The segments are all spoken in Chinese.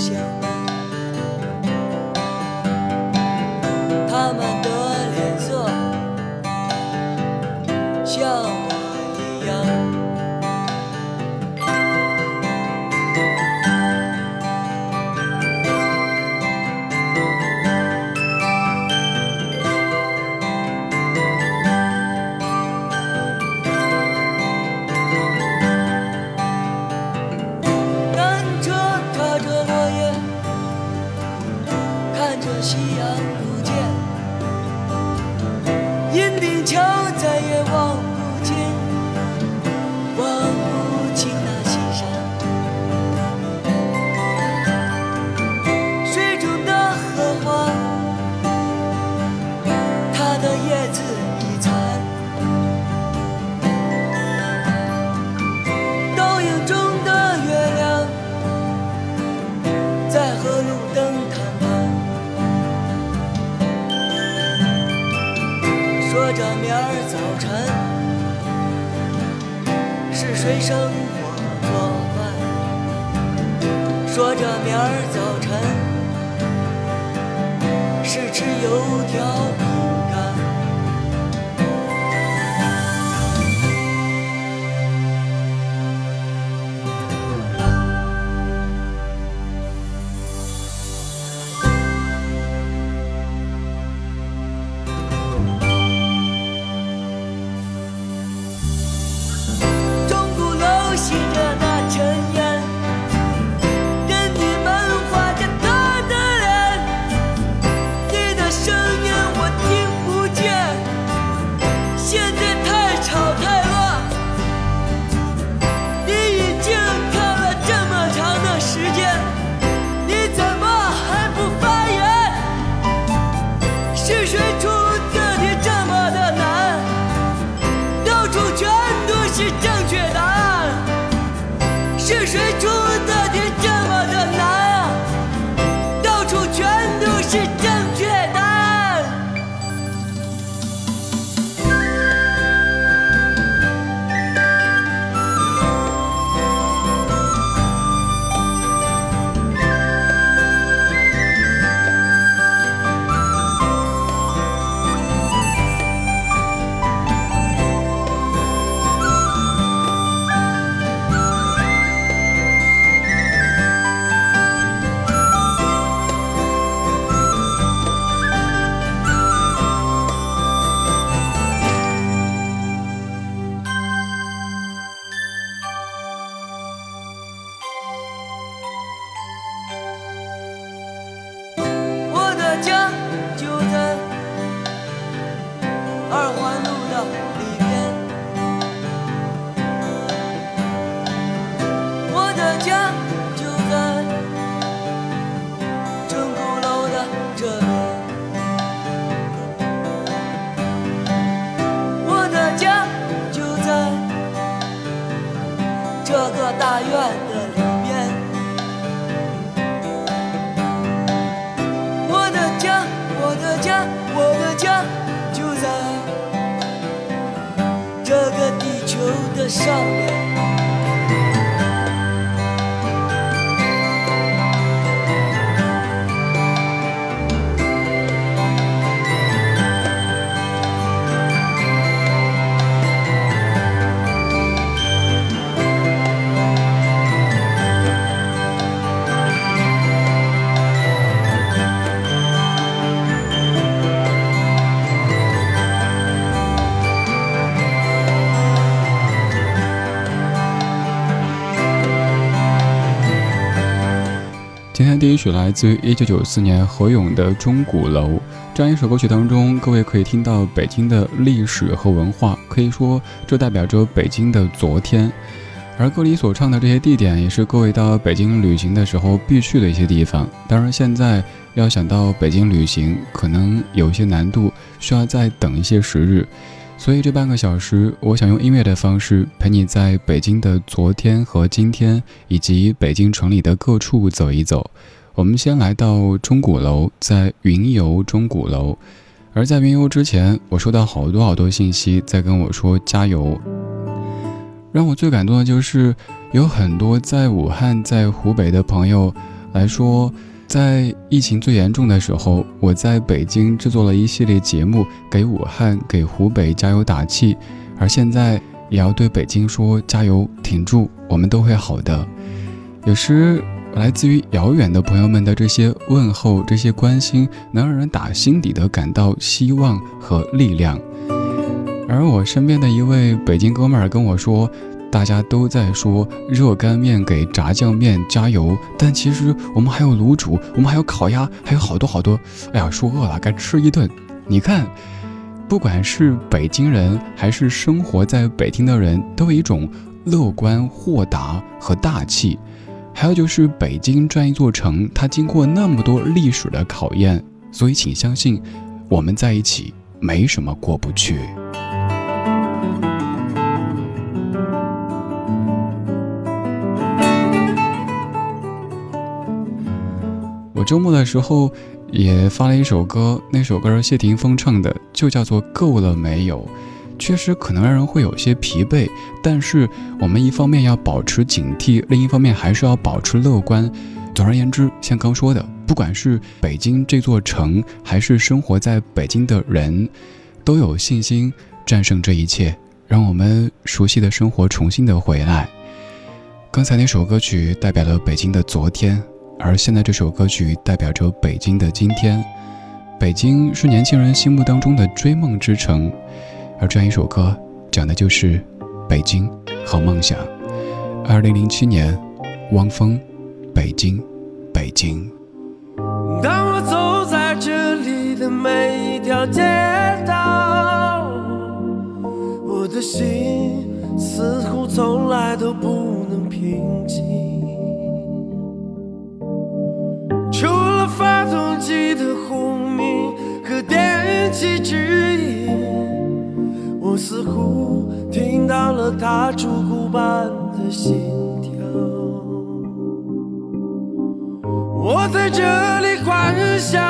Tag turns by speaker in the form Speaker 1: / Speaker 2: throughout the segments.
Speaker 1: 老这个大院的里边我的家我的家我的
Speaker 2: 家就在这个地球的上面。
Speaker 3: 第一曲来自于一九九四年何勇的《钟鼓楼》。这样一首歌曲当中，各位可以听到北京的历史和文化，可以说这代表着北京的昨天。而歌里所唱的这些地点，也是各位到北京旅行的时候必去的一些地方。当然，现在要想到北京旅行，可能有些难度，需要再等一些时日。所以这半个小时，我想用音乐的方式陪你在北京的昨天和今天，以及北京城里的各处走一走。我们先来到钟鼓楼，在云游钟鼓楼。而在云游之前，我收到好多好多信息在跟我说加油。让我最感动的就是有很多在武汉、在湖北的朋友来说。在疫情最严重的时候，我在北京制作了一系列节目，给武汉、给湖北加油打气，而现在也要对北京说加油，挺住，我们都会好的。有时来自于遥远的朋友们的这些问候、这些关心，能让人打心底的感到希望和力量。而我身边的一位北京哥们儿跟我说。大家都在说热干面给炸酱面加油，但其实我们还有卤煮，我们还有烤鸭，还有好多好多。哎呀，说饿了该吃一顿。你看，不管是北京人还是生活在北京的人，都有一种乐观、豁达和大气。还有就是北京这样一座城，它经过那么多历史的考验，所以请相信，我们在一起没什么过不去。我周末的时候也发了一首歌，那首歌是谢霆锋唱的，就叫做《够了没有》。确实可能让人会有些疲惫，但是我们一方面要保持警惕，另一方面还是要保持乐观。总而言之，像刚说的，不管是北京这座城，还是生活在北京的人，都有信心战胜这一切，让我们熟悉的生活重新的回来。刚才那首歌曲代表了北京的昨天。而现在这首歌曲代表着北京的今天，北京是年轻人心目当中的追梦之城，而这样一首歌讲的就是北京和梦想。二零零七年，汪峰，北京，北京。
Speaker 2: 当我走在这里的每一条街道，我的心似乎从来都不能平静。电气指引，我似乎听到了他烛鼓般的心跳。我在这里欢笑，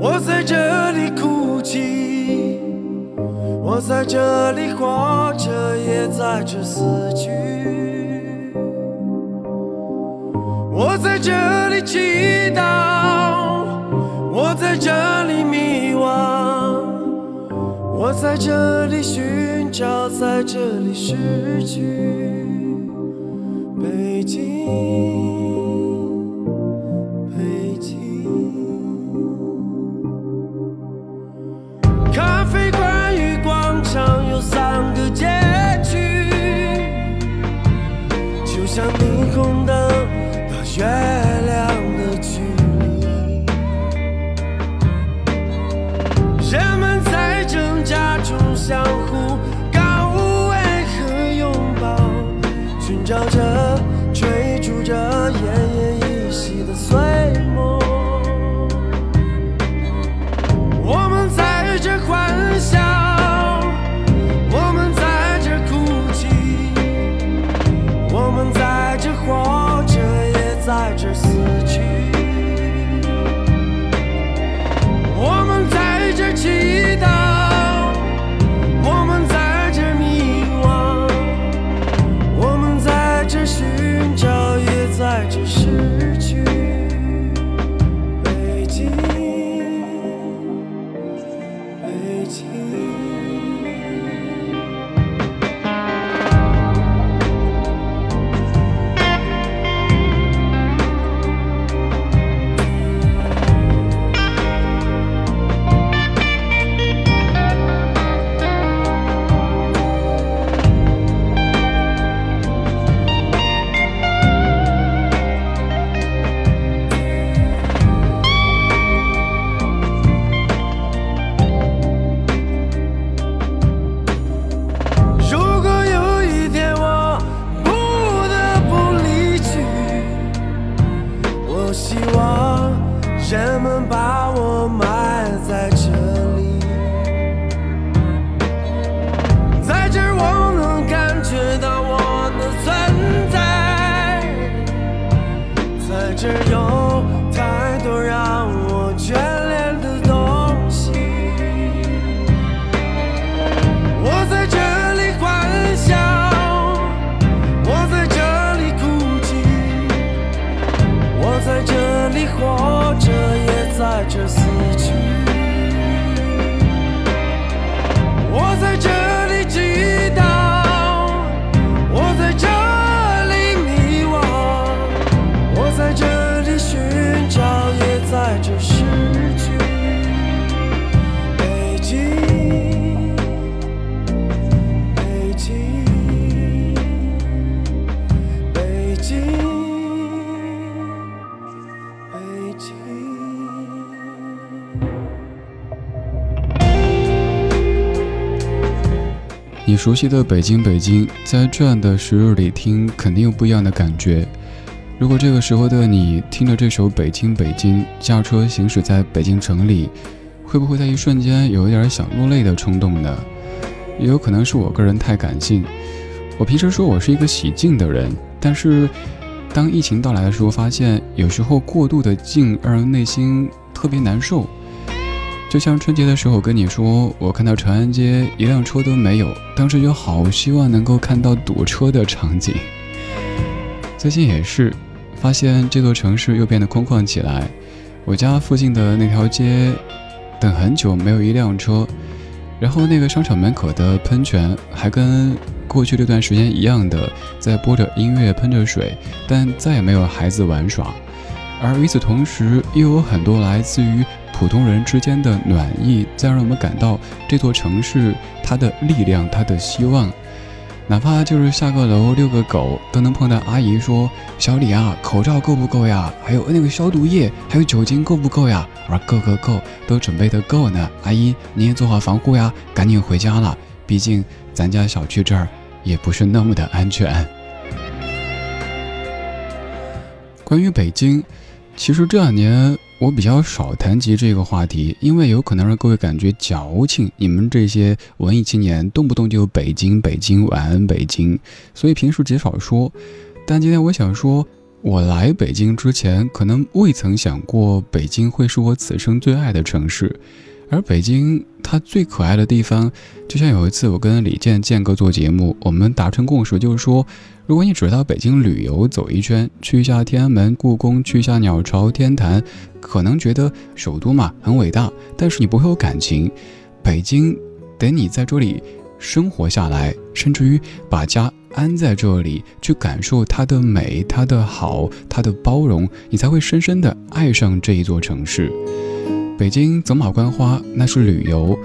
Speaker 2: 我在这里哭泣，我在这里活着，也在这死去。我在这里祈祷，我在这里迷惘，我在这里寻找，在这里失去。北京，寻找，也在这失去。北京。北京，北京，北京。
Speaker 3: 你熟悉的北京，北京，在这样的时日里听，肯定有不一样的感觉。如果这个时候的你听着这首《北京，北京》，驾车行驶在北京城里，会不会在一瞬间有一点想落泪的冲动呢？也有可能是我个人太感性。我平时说我是一个喜静的人，但是当疫情到来的时候，发现有时候过度的静让人内心特别难受。就像春节的时候跟你说，我看到长安街一辆车都没有，当时就好希望能够看到堵车的场景。最近也是，发现这座城市又变得空旷起来。我家附近的那条街，等很久没有一辆车，然后那个商场门口的喷泉还跟过去这段时间一样的在播着音乐、喷着水，但再也没有孩子玩耍。而与此同时，又有很多来自于普通人之间的暖意，在让我们感到这座城市它的力量、它的希望。哪怕就是下个楼遛个狗，都能碰到阿姨说：“小李啊，口罩够不够呀？还有那个消毒液，还有酒精够不够呀？”我说：“够够够，都准备的够呢。”阿姨，你也做好防护呀，赶紧回家了。毕竟咱家小区这儿也不是那么的安全。关于北京。其实这两年我比较少谈及这个话题，因为有可能让各位感觉矫情。你们这些文艺青年动不动就北京北京晚安北京，所以平时极少说。但今天我想说，我来北京之前，可能未曾想过北京会是我此生最爱的城市。而北京它最可爱的地方，就像有一次我跟李健健哥做节目，我们达成共识，就是说。如果你只到北京旅游走一圈，去一下天安门、故宫，去一下鸟巢、天坛，可能觉得首都嘛很伟大，但是你不会有感情。北京，等你在这里生活下来，甚至于把家安在这里，去感受它的美、它的好、它的包容，你才会深深的爱上这一座城市。北京走马观花那是旅游，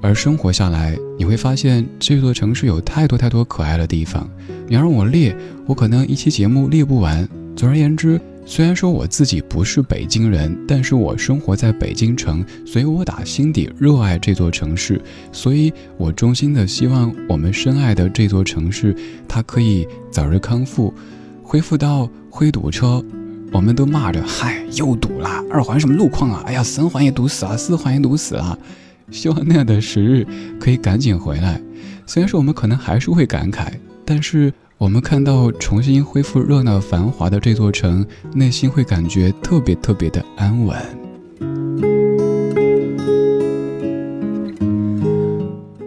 Speaker 3: 而生活下来，你会发现这座城市有太多太多可爱的地方。你让我列，我可能一期节目列不完。总而言之，虽然说我自己不是北京人，但是我生活在北京城，所以我打心底热爱这座城市，所以我衷心的希望我们深爱的这座城市，它可以早日康复，恢复到会堵车，我们都骂着嗨又堵了，二环什么路况啊？哎呀，三环也堵死了，四环也堵死了。希望那样的时日可以赶紧回来。虽然说我们可能还是会感慨。但是我们看到重新恢复热闹繁华的这座城，内心会感觉特别特别的安稳。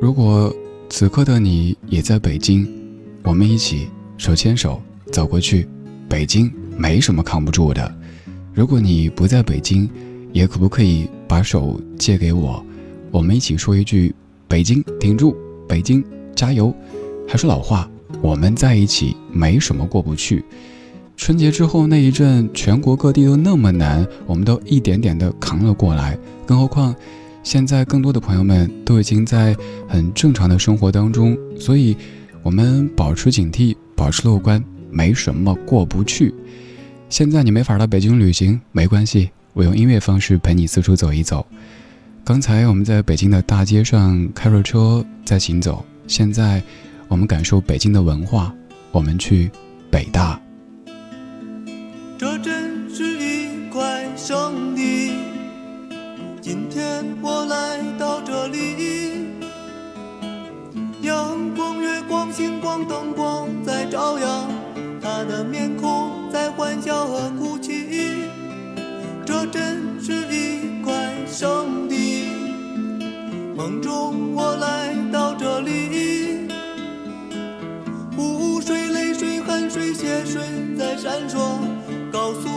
Speaker 3: 如果此刻的你也在北京，我们一起手牵手走过去。北京没什么扛不住的。如果你不在北京，也可不可以把手借给我？我们一起说一句：北京挺住，北京加油。还是老话。我们在一起没什么过不去。春节之后那一阵，全国各地都那么难，我们都一点点的扛了过来。更何况，现在更多的朋友们都已经在很正常的生活当中，所以，我们保持警惕，保持乐观，没什么过不去。现在你没法到北京旅行，没关系，我用音乐方式陪你四处走一走。刚才我们在北京的大街上开着车在行走，现在我们感受北京的文化，我们去北大。
Speaker 2: 这真是一块圣地，
Speaker 4: 今天我来到这里，阳光、月光、星光、灯光。梦中我来到这里，湖水、泪水、汗水、血水在闪烁，告诉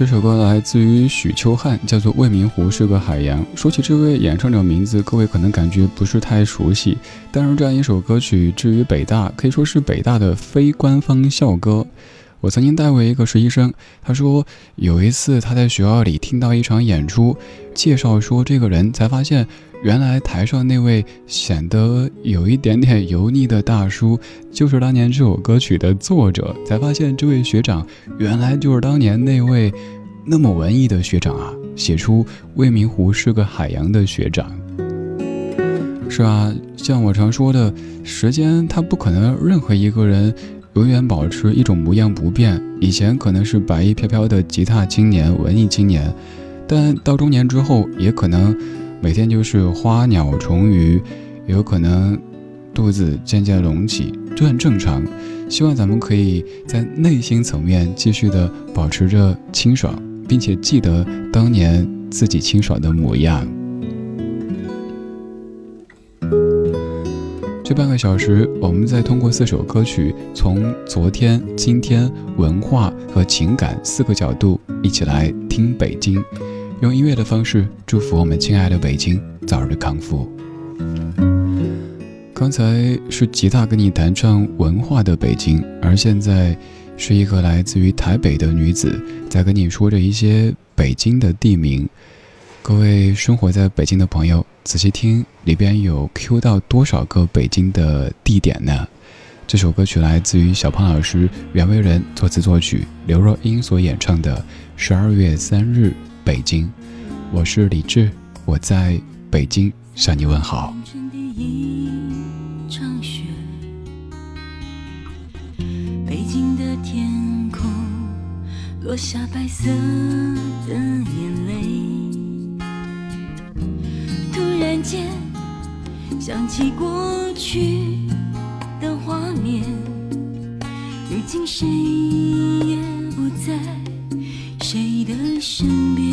Speaker 4: 这
Speaker 3: 首歌来自于许秋汉，叫做《未名湖是个海洋》。说起这位演唱者名字，各位可能感觉不是太熟悉，但是这样一首歌曲至于北大，可以说是北大的非官方校歌。我曾经带过一个实习生，他说有一次他在学校里听到一场演出，介绍说这个人，才发现原来台上那位显得有一点点油腻的大叔，就是当年这首歌曲的作者。才发现这位学长原来就是当年那位那么文艺的学长啊，写出“未名湖是个海洋”的学长。是啊，像我常说的，时间它不可能让任何一个人永远保持一种模样不变。以前可能是白衣飘飘的吉他青年、文艺青年，但到中年之后，也可能每天就是花鸟虫鱼，有可能肚子渐渐隆起，这很正常。希望咱们可以在内心层面继续的保持着清爽，并且记得当年自己清爽的模样。这半个小时，我们再通过四首歌曲，从昨天、今天、文化和情感四个角度，一起来听北京，用音乐的方式祝福我们亲爱的北京早日康复。刚才是吉他跟你弹唱文化的北京，而现在是一个来自于台北的女子，在跟你说着一些北京的地名。各位生活在北京的朋友，仔细听，里边有 Q 到多少个北京的地点呢？这首歌曲来自于小胖老师袁惟仁作词作曲，刘若英所演唱的《十二月三日北京》。我是李志，我在北京向你问好。
Speaker 5: 北京的天空落下白色的眼泪，突然间想起过去的画面，如今谁也不在谁的身边，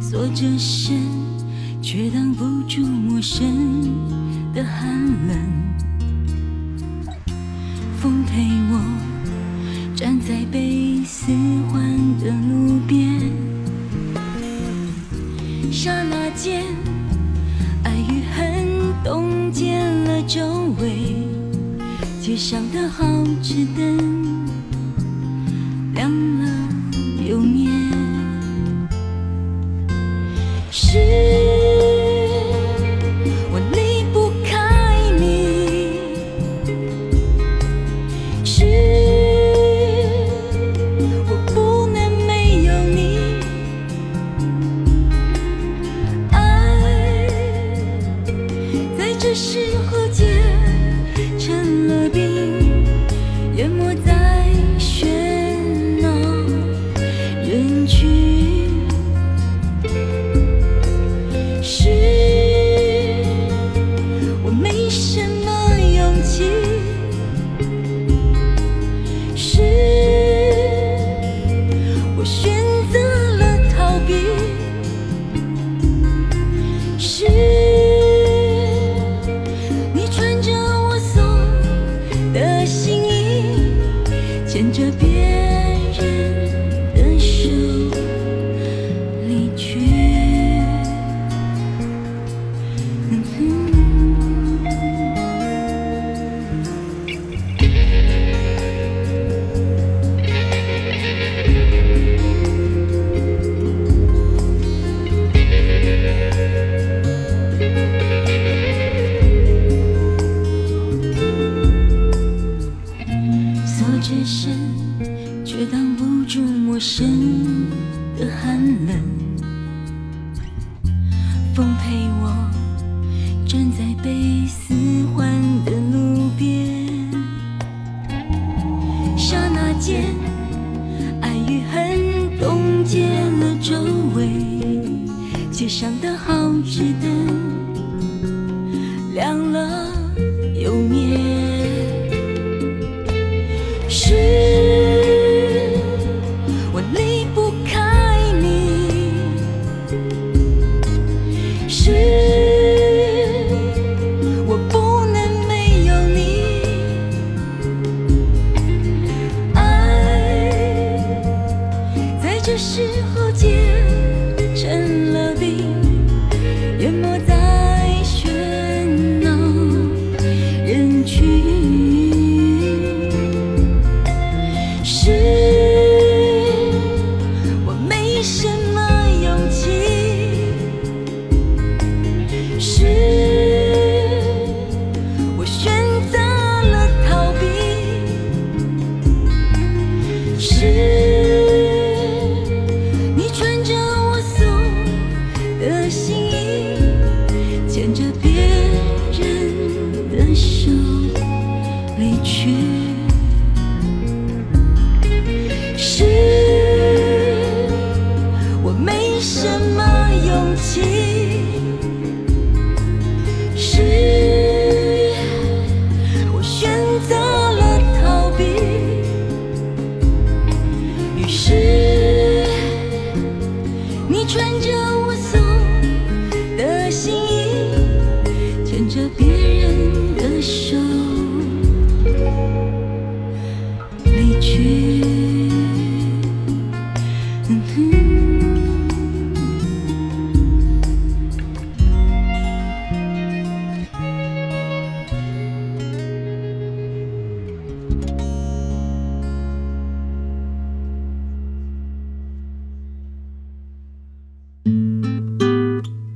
Speaker 5: 锁着身却挡不住陌生的寒冷。风陪我站在被四环的路边，刹那间，爱与恨冻结了周围，街上的好吃灯 in